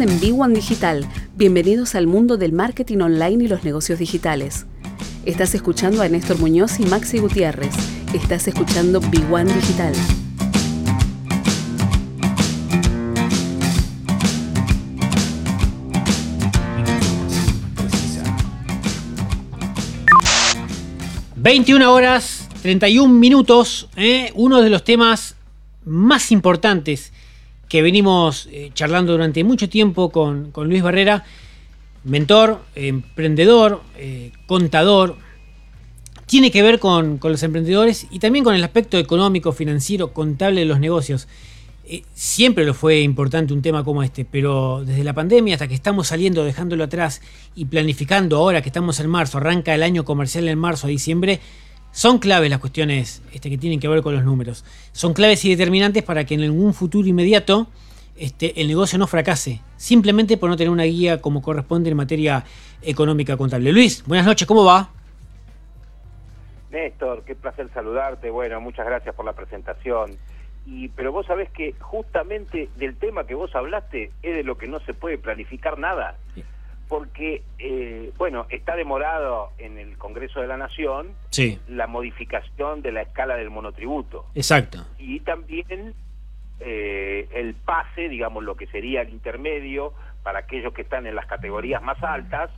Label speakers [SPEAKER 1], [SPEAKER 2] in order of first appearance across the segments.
[SPEAKER 1] En B1 Digital. Bienvenidos al mundo del marketing online y los negocios digitales. Estás escuchando a Néstor Muñoz y Maxi Gutiérrez. Estás escuchando B1 Digital.
[SPEAKER 2] ...21 horas 31 minutos... ¿eh? ...uno de los temas más importantes que venimos eh, charlando durante mucho tiempo con, Luis Barrera, mentor, emprendedor, eh, contador. Tiene que ver con, los emprendedores y también con el aspecto económico, financiero, contable de los negocios. Eh, siempre lo fue importante un tema como este, pero desde la pandemia hasta que estamos saliendo, dejándolo atrás y planificando ahora que estamos en marzo, arranca el año comercial en marzo a diciembre, son claves las cuestiones este, que tienen que ver con los números. Son claves y determinantes para que en algún futuro inmediato este, el negocio no fracase, simplemente por no tener una guía como corresponde en materia económica contable. Luis, buenas noches, ¿cómo va?
[SPEAKER 3] Néstor, qué placer saludarte. Bueno, muchas gracias por la presentación. Y, pero vos sabés que justamente del tema que vos hablaste es de lo que no se puede planificar nada porque, eh, bueno, está demorado en el Congreso de la Nación la modificación de la escala del monotributo.
[SPEAKER 2] Exacto.
[SPEAKER 3] Y también eh, el pase, digamos, lo que sería el intermedio para aquellos que están en las categorías más altas,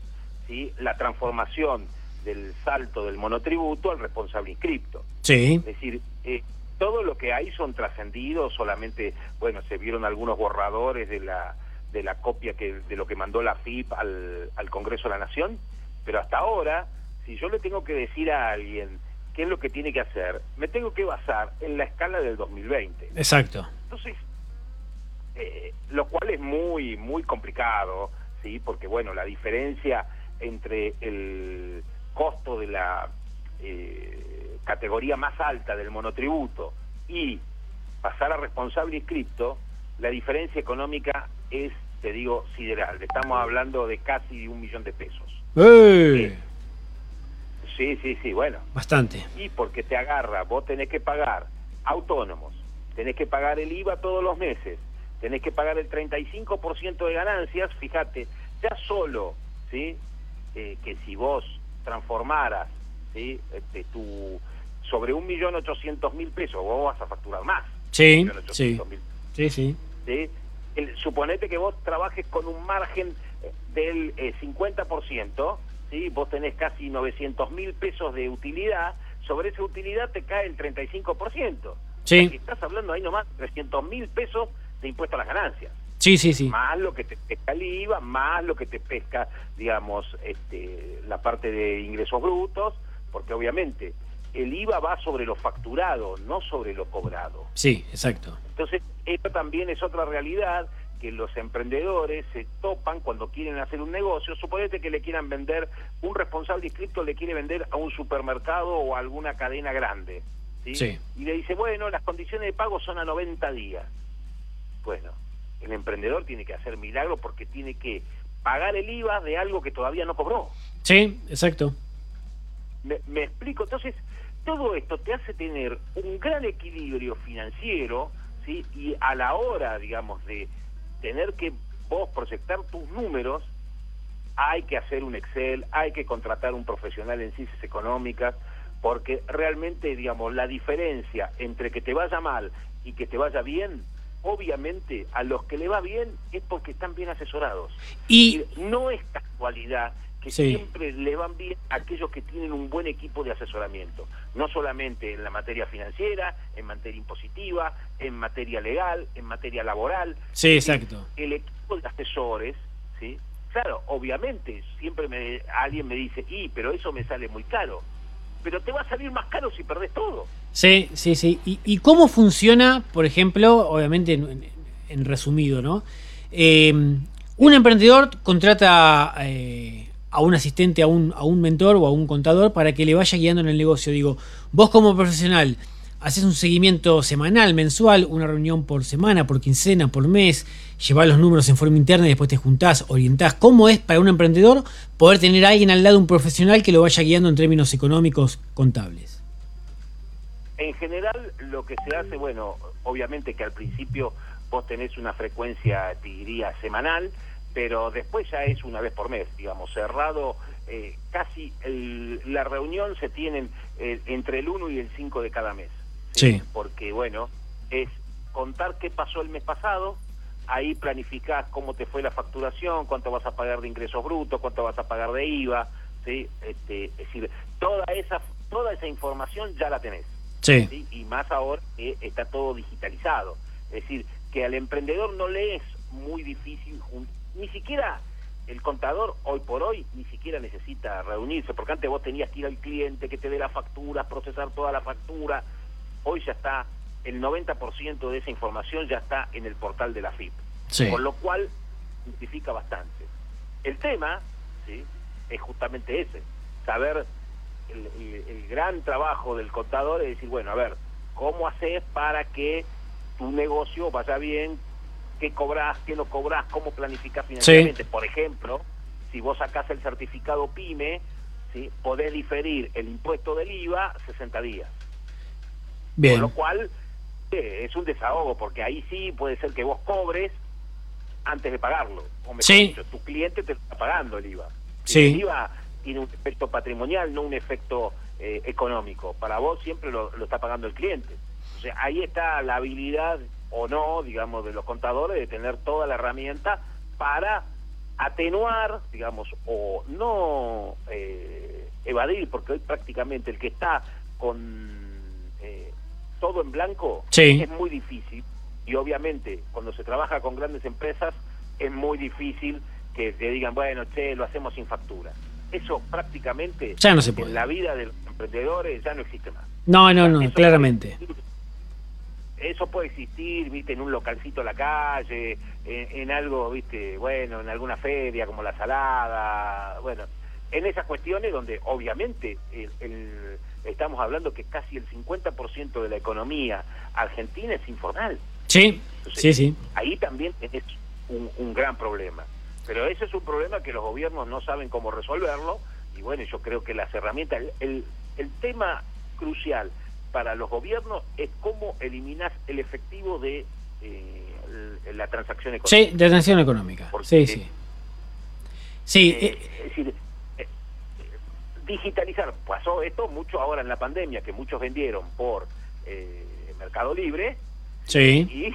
[SPEAKER 3] ¿sí? la transformación del salto del monotributo al responsable inscripto.
[SPEAKER 2] Sí.
[SPEAKER 3] Es decir, eh, todo lo que hay son trascendidos, solamente, bueno, se vieron algunos borradores de la de la copia que de lo que mandó la FIP al, al Congreso de la Nación, pero hasta ahora, si yo le tengo que decir a alguien qué es lo que tiene que hacer, me tengo que basar en la escala del 2020.
[SPEAKER 2] Exacto.
[SPEAKER 3] Entonces, eh, lo cual es muy, muy complicado, ¿sí? Porque, bueno, la diferencia entre el costo de la eh, categoría más alta del monotributo y pasar a responsable inscripto, la diferencia económica es, te digo, sideral. Estamos hablando de casi un millón de pesos.
[SPEAKER 2] ¡Eh!
[SPEAKER 3] Sí, sí, sí, bueno.
[SPEAKER 2] Bastante.
[SPEAKER 3] Y porque te agarra, vos tenés que pagar autónomos, tenés que pagar el IVA todos los meses, tenés que pagar el 35% de ganancias, fíjate, ya solo, ¿sí? Eh, que si vos transformaras, ¿sí? Este, tu, sobre un millón ochocientos mil pesos, vos vas a facturar más.
[SPEAKER 2] Sí, sí. Sí, sí.
[SPEAKER 3] ¿sí? Suponete que vos trabajes con un margen eh, del 50%, eh, ¿sí? vos tenés casi 900 mil pesos de utilidad, sobre esa utilidad te cae el 35%.
[SPEAKER 2] Sí.
[SPEAKER 3] estás hablando ahí nomás 300 mil pesos de impuesto a las ganancias.
[SPEAKER 2] Sí, sí, sí.
[SPEAKER 3] Más lo que te pesca el IVA, más lo que te pesca, digamos, este, la parte de ingresos brutos, porque obviamente el IVA va sobre lo facturado, no sobre lo cobrado.
[SPEAKER 2] Sí, exacto.
[SPEAKER 3] Entonces, esto también es otra realidad que los emprendedores se topan cuando quieren hacer un negocio. Suponete que le quieran vender, un responsable inscrito le quiere vender a un supermercado o a alguna cadena grande. ¿sí? Y le dice, bueno, las condiciones de pago son a 90 días. Bueno, el emprendedor tiene que hacer milagro porque tiene que pagar el IVA de algo que todavía no cobró.
[SPEAKER 2] Sí, exacto.
[SPEAKER 3] Me, me explico. Entonces, todo esto te hace tener un gran equilibrio financiero, ¿sí? Y a la hora, digamos, de tener que vos proyectar tus números, hay que hacer un Excel, hay que contratar un profesional en ciencias económicas, porque realmente, digamos, la diferencia entre que te vaya mal y que te vaya bien, obviamente a los que le va bien es porque están bien asesorados.
[SPEAKER 2] Y
[SPEAKER 3] no es casualidad que siempre le van bien aquellos que tienen un buen equipo de asesoramiento, no solamente en la materia financiera, en materia impositiva, en materia legal, en materia laboral.
[SPEAKER 2] Sí, exacto.
[SPEAKER 3] El equipo de asesores, ¿sí? Claro, obviamente, siempre me, alguien me dice, y, pero eso me sale muy caro. Pero te va a salir más caro si perdés todo.
[SPEAKER 2] Sí, sí, sí. ¿Y, cómo funciona, por ejemplo, obviamente en, resumido, ¿no? Eh, un emprendedor contrata eh, a un asistente, a un, a un mentor o a un contador para que le vaya guiando en el negocio. Digo, vos como profesional, haces un seguimiento semanal, mensual, una reunión por semana, por quincena, por mes, llevas los números en forma interna y después te juntás, orientás. ¿Cómo es para un emprendedor poder tener a alguien al lado, un profesional que lo vaya guiando en términos económicos contables?
[SPEAKER 3] En general, lo que se hace, bueno, obviamente que al principio vos tenés una frecuencia, te diría, semanal, pero después ya es una vez por mes, digamos, cerrado, eh, casi la reunión se tienen eh, entre el 1 y el 5 de cada mes.
[SPEAKER 2] ¿sí?
[SPEAKER 3] Porque, bueno, es contar qué pasó el mes pasado, ahí planificás cómo te fue la facturación, cuánto vas a pagar de ingresos brutos, cuánto vas a pagar de IVA, ¿sí? Este, es decir, toda esa, toda esa información ya la tenés.
[SPEAKER 2] Sí.
[SPEAKER 3] Y más ahora que está todo digitalizado. Es decir, que al emprendedor no le es muy difícil, ni siquiera el contador hoy por hoy ni siquiera necesita reunirse, porque antes vos tenías que ir al cliente que te dé la factura, procesar toda la factura, hoy ya está, el 90% de esa información ya está en el portal de la FIP, con lo cual simplifica bastante. El tema ¿sí? es justamente ese, saber el, gran trabajo del contador es decir, bueno, a ver, ¿cómo haces para que tu negocio vaya bien? ¿Qué cobras, qué no cobras, cómo planificas financieramente? Por ejemplo, si vos sacás el certificado PYME, ¿sí? podés diferir el impuesto del IVA 60 días.
[SPEAKER 2] Bien.
[SPEAKER 3] Con lo cual eh, es un desahogo, porque ahí sí puede ser que vos cobres antes de pagarlo. O mejor
[SPEAKER 2] sí.
[SPEAKER 3] dicho, tu cliente te está pagando el IVA.
[SPEAKER 2] Sí.
[SPEAKER 3] El IVA tiene un efecto patrimonial, no un efecto eh, económico. Para vos siempre lo, está pagando el cliente. O sea, ahí está la habilidad o no, digamos, de los contadores de tener toda la herramienta para atenuar, digamos, o no eh, evadir, porque hoy prácticamente el que está con eh, todo en blanco
[SPEAKER 2] sí.
[SPEAKER 3] es muy difícil. Y obviamente, cuando se trabaja con grandes empresas, es muy difícil que te digan, bueno, che, lo hacemos sin factura eso prácticamente
[SPEAKER 2] ya no se puede.
[SPEAKER 3] en la vida de los emprendedores ya no existe más.
[SPEAKER 2] No, no, no, claramente.
[SPEAKER 3] Eso puede existir, viste, en un localcito a la calle, en, algo, viste, bueno, en alguna feria como la salada, bueno, en esas cuestiones donde obviamente estamos hablando que casi el 50% de la economía argentina es informal.
[SPEAKER 2] Sí, sí, sí.
[SPEAKER 3] Ahí también es un gran problema. Pero ese es un problema que los gobiernos no saben cómo resolverlo y bueno, yo creo que las herramientas, el, el, tema crucial para los gobiernos es cómo eliminar el efectivo de eh, la transacción económica.
[SPEAKER 2] Sí, de transacción económica. sí, sí. Sí.
[SPEAKER 3] Eh, es decir, eh, digitalizar, pasó esto mucho ahora en la pandemia, que muchos vendieron por Mercado Libre
[SPEAKER 2] sí.
[SPEAKER 3] y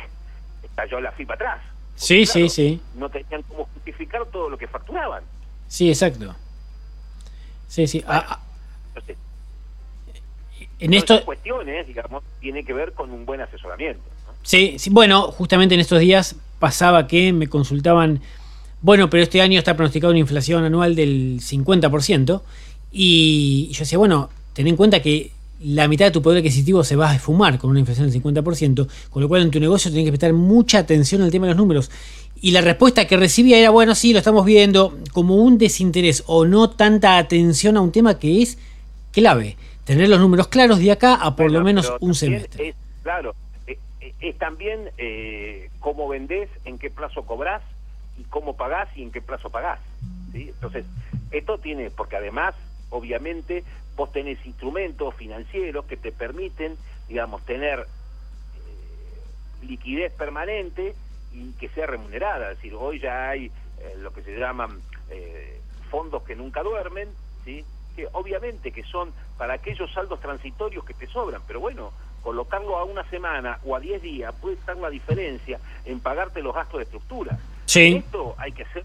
[SPEAKER 3] cayó la FIPA atrás.
[SPEAKER 2] Sí, sí, sí.
[SPEAKER 3] No tenían cómo justificar todo lo que facturaban.
[SPEAKER 2] Sí, exacto. Sí, sí. Ah, ah.
[SPEAKER 3] En esto cuestiones, digamos, tiene que ver con un buen asesoramiento.
[SPEAKER 2] Sí, sí, bueno, justamente en estos días pasaba que me consultaban, bueno, pero este año está pronosticado una inflación anual del 50%, y yo decía, bueno, ten en cuenta que la mitad de tu poder adquisitivo se va a esfumar con una inflación del 50%, con lo cual en tu negocio tienes que prestar mucha atención al tema de los números. Y la respuesta que recibía era, bueno, sí, lo estamos viendo, como un desinterés o no tanta atención a un tema que es clave. Tener los números claros de acá a por lo menos un semestre.
[SPEAKER 3] claro, eh, eh, es, también eh, cómo vendés, en qué plazo cobrás y cómo pagás y en qué plazo pagás. ¿sí? Entonces, esto tiene, porque además, obviamente, vos tenés instrumentos financieros que te permiten, digamos, tener eh, liquidez permanente y que sea remunerada. Es decir, hoy ya hay eh, lo que se llaman fondos que nunca duermen, ¿sí? Que obviamente que son para aquellos saldos transitorios que te sobran, pero bueno, colocarlo a una semana o a 10 días puede estar la diferencia en pagarte los gastos de estructura.
[SPEAKER 2] Sí.
[SPEAKER 3] Esto hay que ser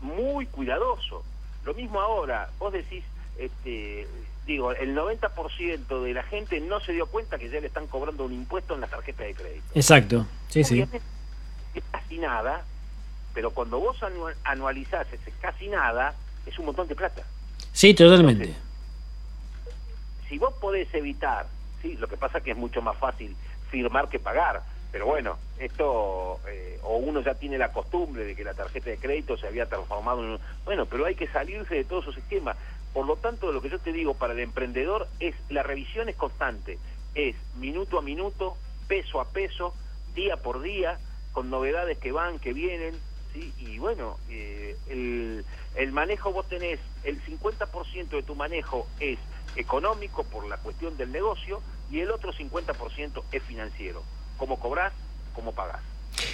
[SPEAKER 3] muy cuidadoso. Lo mismo ahora, vos decís, este, digo, el 90% de la gente no se dio cuenta que ya le están cobrando un impuesto en la tarjeta de crédito.
[SPEAKER 2] Exacto, sí, sí.
[SPEAKER 3] Es casi nada, pero cuando vos anualizás ese casi nada, es un montón de plata.
[SPEAKER 2] Sí, totalmente.
[SPEAKER 3] si vos podés evitar, sí, lo que pasa que es mucho más fácil firmar que pagar, pero bueno, esto, eh, o uno ya tiene la costumbre de que la tarjeta de crédito se había transformado en... Bueno, pero hay que salirse de todo su sistema. Por lo tanto, lo que yo te digo para el emprendedor es la revisión es constante, es minuto a minuto, peso a peso, día por día, con novedades que van, que vienen, ¿sí? y bueno, eh, el, el manejo vos tenés, el 50% de tu manejo es económico por la cuestión del negocio y el otro 50% es financiero, cómo cobrás, cómo pagás.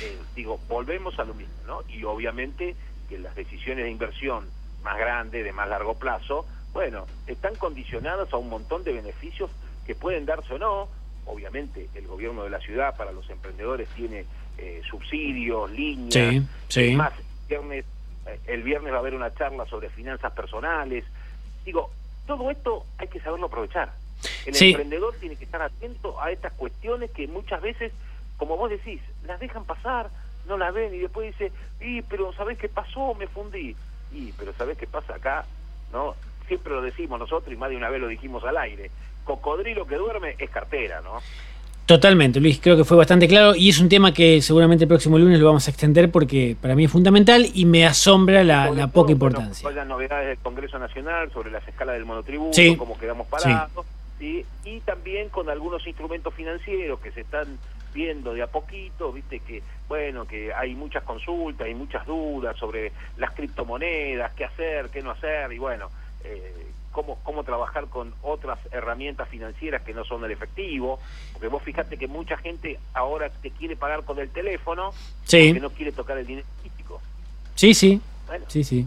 [SPEAKER 3] Eh, digo, volvemos a lo mismo, ¿no? Y obviamente que las decisiones de inversión más grandes, de más largo plazo, bueno, están condicionadas a un montón de beneficios que pueden darse o no. Obviamente, el gobierno de la ciudad para los emprendedores tiene eh, subsidios, líneas.
[SPEAKER 2] Sí, sí.
[SPEAKER 3] Más, viernes, eh, el viernes va a haber una charla sobre finanzas personales. Digo, todo esto hay que saberlo aprovechar. El
[SPEAKER 2] Sí.
[SPEAKER 3] emprendedor tiene que estar atento a estas cuestiones que muchas veces, como vos decís, las dejan pasar, no las ven y después dice, y pero ¿sabés qué pasó? Me fundí. Y pero ¿sabés qué pasa acá? ¿No? Siempre lo decimos nosotros y más de una vez lo dijimos al aire. Cocodrilo que duerme es cartera, ¿no?
[SPEAKER 2] Totalmente, Luis, creo que fue bastante claro y es un tema que seguramente el próximo lunes lo vamos a extender porque para mí es fundamental y me asombra la,
[SPEAKER 3] Sobre
[SPEAKER 2] la
[SPEAKER 3] todo,
[SPEAKER 2] poca
[SPEAKER 3] bueno,
[SPEAKER 2] importancia.
[SPEAKER 3] las novedades del Congreso Nacional sobre las escalas del monotributo,
[SPEAKER 2] Sí.
[SPEAKER 3] cómo quedamos parados, ¿sí? y también con algunos instrumentos financieros que se están viendo de a poquito, viste que, bueno, que hay muchas consultas, hay muchas dudas sobre las criptomonedas, qué hacer, qué no hacer, y bueno, eh, cómo, cómo trabajar con otras herramientas financieras que no son el efectivo, porque vos fijate que mucha gente ahora te quiere pagar con el teléfono,
[SPEAKER 2] Sí,
[SPEAKER 3] porque no quiere tocar el dinero físico.
[SPEAKER 2] sí, sí,
[SPEAKER 3] Bueno,
[SPEAKER 2] sí, sí.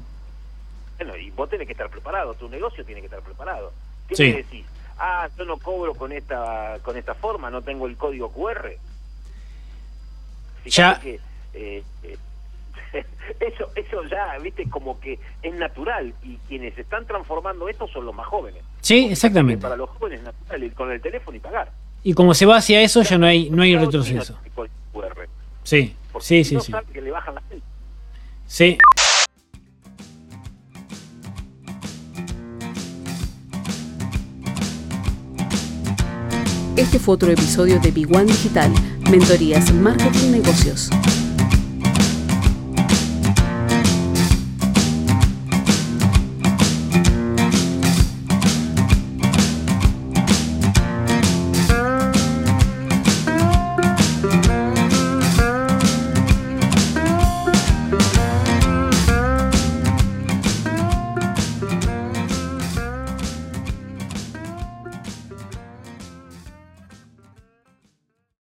[SPEAKER 3] bueno, y vos tenés que estar preparado, tu negocio tiene que estar preparado. ¿Qué
[SPEAKER 2] Sí.
[SPEAKER 3] me decís? Ah, yo no cobro con esta con esta forma, no tengo el código QR.
[SPEAKER 2] Ya-
[SPEAKER 3] Fíjate que eh, eh, eso eso ya, viste, como que es natural y quienes están transformando esto son los más jóvenes.
[SPEAKER 2] Sí, exactamente.
[SPEAKER 3] Para los jóvenes es natural ir con el teléfono y pagar.
[SPEAKER 2] Y como se va hacia eso ya no hay, no hay retroceso. Sí,
[SPEAKER 3] porque
[SPEAKER 2] sí, sí,
[SPEAKER 3] no
[SPEAKER 2] sí.
[SPEAKER 3] sabe que le bajan la.
[SPEAKER 2] Sí.
[SPEAKER 1] Este fue otro episodio de Big One Digital, Mentorías Marketing Negocios.